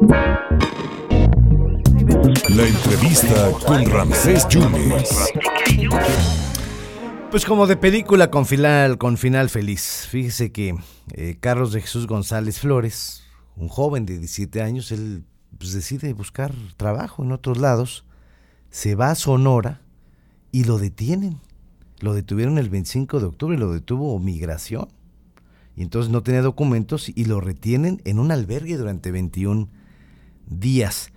La entrevista con Ramsés Yunes. Pues como de película con final, con final feliz. Fíjese que eh, Carlos de Jesús González Flores, un joven de 17 años, él pues, decide buscar trabajo en otros lados, se va a Sonora y lo detienen. Lo detuvieron el 25 de octubre, lo detuvo migración. Y entonces no tenía documentos y lo retienen en un albergue durante 21 días.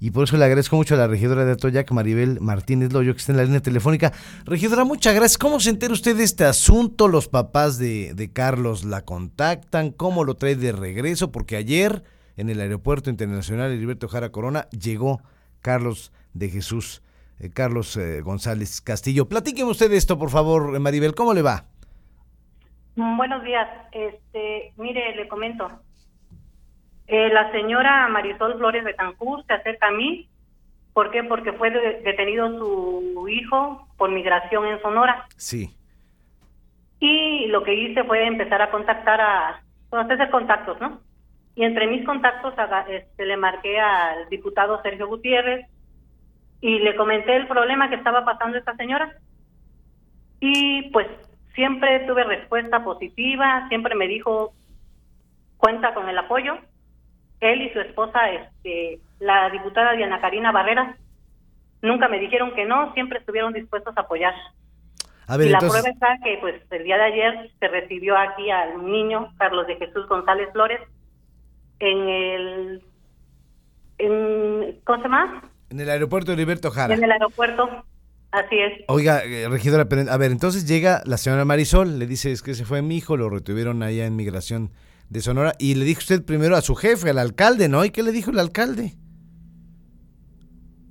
Y por eso le agradezco mucho a la regidora de Atoyac, Maribel Martínez Loyo, que está en la línea telefónica. Regidora, muchas gracias. ¿Cómo se entera usted de este asunto? ¿Los papás de, de Carlos la contactan? ¿Cómo lo trae de regreso? Porque ayer en el Aeropuerto Internacional Heriberto Jara Corona llegó Carlos de Jesús, eh, Carlos eh, González Castillo. Platíqueme usted esto, por favor, Maribel. ¿Cómo le va? Buenos días. Este, mire, le comento. Eh, la señora Marisol Flores Betancourt se acerca a mí. ¿Por qué? Porque fue de- detenido su hijo por migración en Sonora. Sí. Y lo que hice fue empezar a contactar a, pues, hacer contactos, ¿no? Y entre mis contactos aga- este, le marqué al diputado Sergio Gutiérrez y le comenté el problema que estaba pasando esta señora. Y pues siempre tuve respuesta positiva, siempre me dijo cuenta con el apoyo. Él y su esposa, este, la diputada Diana Karina Barrera, nunca me dijeron que no, siempre estuvieron dispuestos a apoyar. A ver, y la entonces, prueba está que pues el día de ayer se recibió aquí al niño Carlos de Jesús González Flores en el en ¿cómo se llama? en el aeropuerto de Heriberto Jara. En el aeropuerto. Así es. Oiga, eh, regidora, a ver, entonces llega la señora Marisol, le dice es que se fue mi hijo, lo retuvieron allá en migración de Sonora y le dijo usted primero a su jefe, al alcalde, ¿no? ¿Y qué le dijo el alcalde?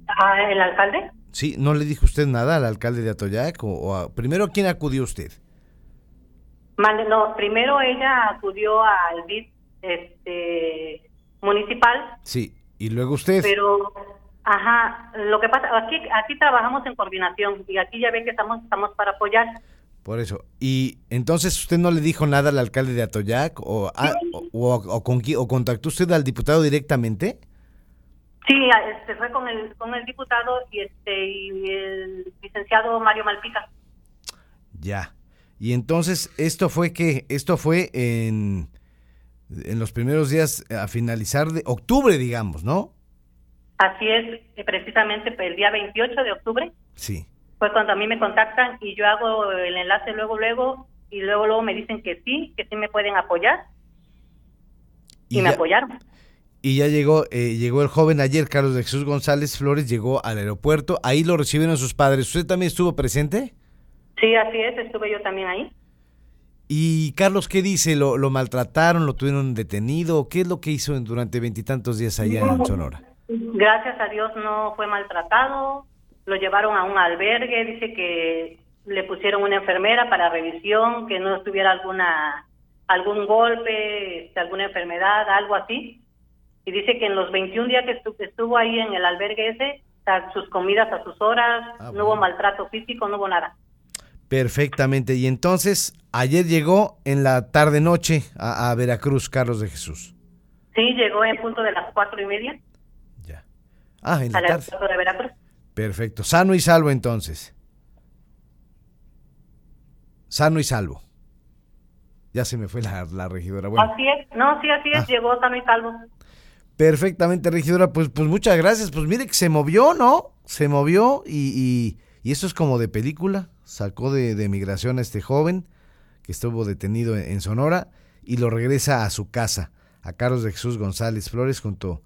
Ah, el alcalde. Sí, ¿no le dijo usted nada al alcalde de Atoyac? O, o a- primero a quién acudió usted? No, primero ella acudió al BID este municipal, Sí, y luego usted. pero ajá, lo que pasa aquí aquí trabajamos en coordinación y aquí ya ven que estamos estamos para apoyar. Por eso. Y entonces usted no le dijo nada al alcalde de Atoyac o, ah, o, o- con, contactó usted al diputado directamente? Sí, este fue con el con el diputado y este y el licenciado Mario Malpica. Ya. Y entonces esto fue que esto fue en en los primeros días a finalizar de octubre, digamos, ¿no? Así es, precisamente el día 28 de octubre Sí. Fue cuando a mí me contactan y yo hago el enlace luego luego y luego luego me dicen que sí, que sí me pueden apoyar y, me ya, apoyaron. y ya llegó eh, llegó el joven ayer Carlos de Jesús González Flores llegó al aeropuerto, ahí lo recibieron sus padres. ¿Usted también estuvo presente? Sí, así es, estuve yo también ahí. Y Carlos, ¿qué dice? ¿Lo, lo maltrataron? ¿Lo tuvieron detenido? ¿Qué es lo que hizo durante veintitantos días allá en Sonora? Gracias a Dios no fue maltratado, lo llevaron a un albergue, dice que le pusieron una enfermera para revisión, que no tuviera alguna algún golpe, este, alguna enfermedad, algo así. Y dice que en los 21 días que estu- estuvo ahí en el albergue ese, a sus comidas a sus horas, Ah, no hubo maltrato físico, no hubo nada. Perfectamente. Y entonces, ayer llegó en la tarde-noche a, a Veracruz, Carlos de Jesús. Sí, llegó en punto de las cuatro y media Ya. Ah, en la tarde. de Veracruz. Perfecto. Sano y salvo entonces. Sano y salvo. Ya se me fue la, la regidora. Bueno, Así es, no, sí, así es, Ah. llegó sano y salvo. perfectamente, regidora. Pues, pues muchas gracias. Pues mire que se movió, ¿no? Se movió y, y, y eso es como de película. Sacó de, de migración a este joven que estuvo detenido en, en Sonora y lo regresa a su casa, a Carlos de Jesús González Flores, junto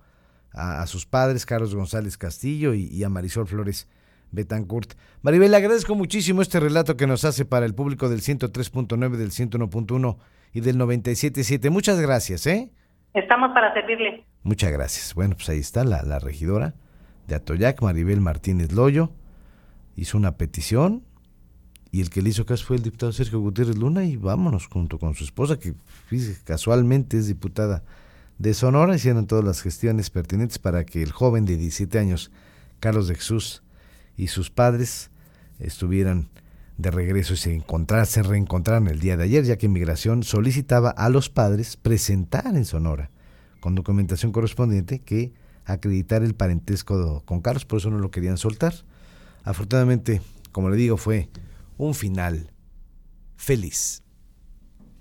a, a sus padres, Carlos González Castillo y, y a Marisol Flores Betancourt. Maribel, le agradezco muchísimo este relato que nos hace para el público del 103.9, del 101.1 y del 97.7. Muchas gracias, ¿eh? Estamos para servirle. Muchas gracias. Bueno, pues ahí está la, la regidora de Atoyac, Maribel Martínez Loyo. Hizo una petición y el que le hizo caso fue el diputado Sergio Gutiérrez Luna y vámonos junto con su esposa, que casualmente es diputada de Sonora, hicieron todas las gestiones pertinentes para que el joven de 17 años, Carlos de Jesús, y sus padres estuvieran de regreso y se encontrar, se reencontraron el día de ayer, ya que Migración solicitaba a los padres presentar en Sonora con documentación correspondiente que acreditar el parentesco con Carlos, por eso no lo querían soltar. Afortunadamente, como le digo, fue un final feliz.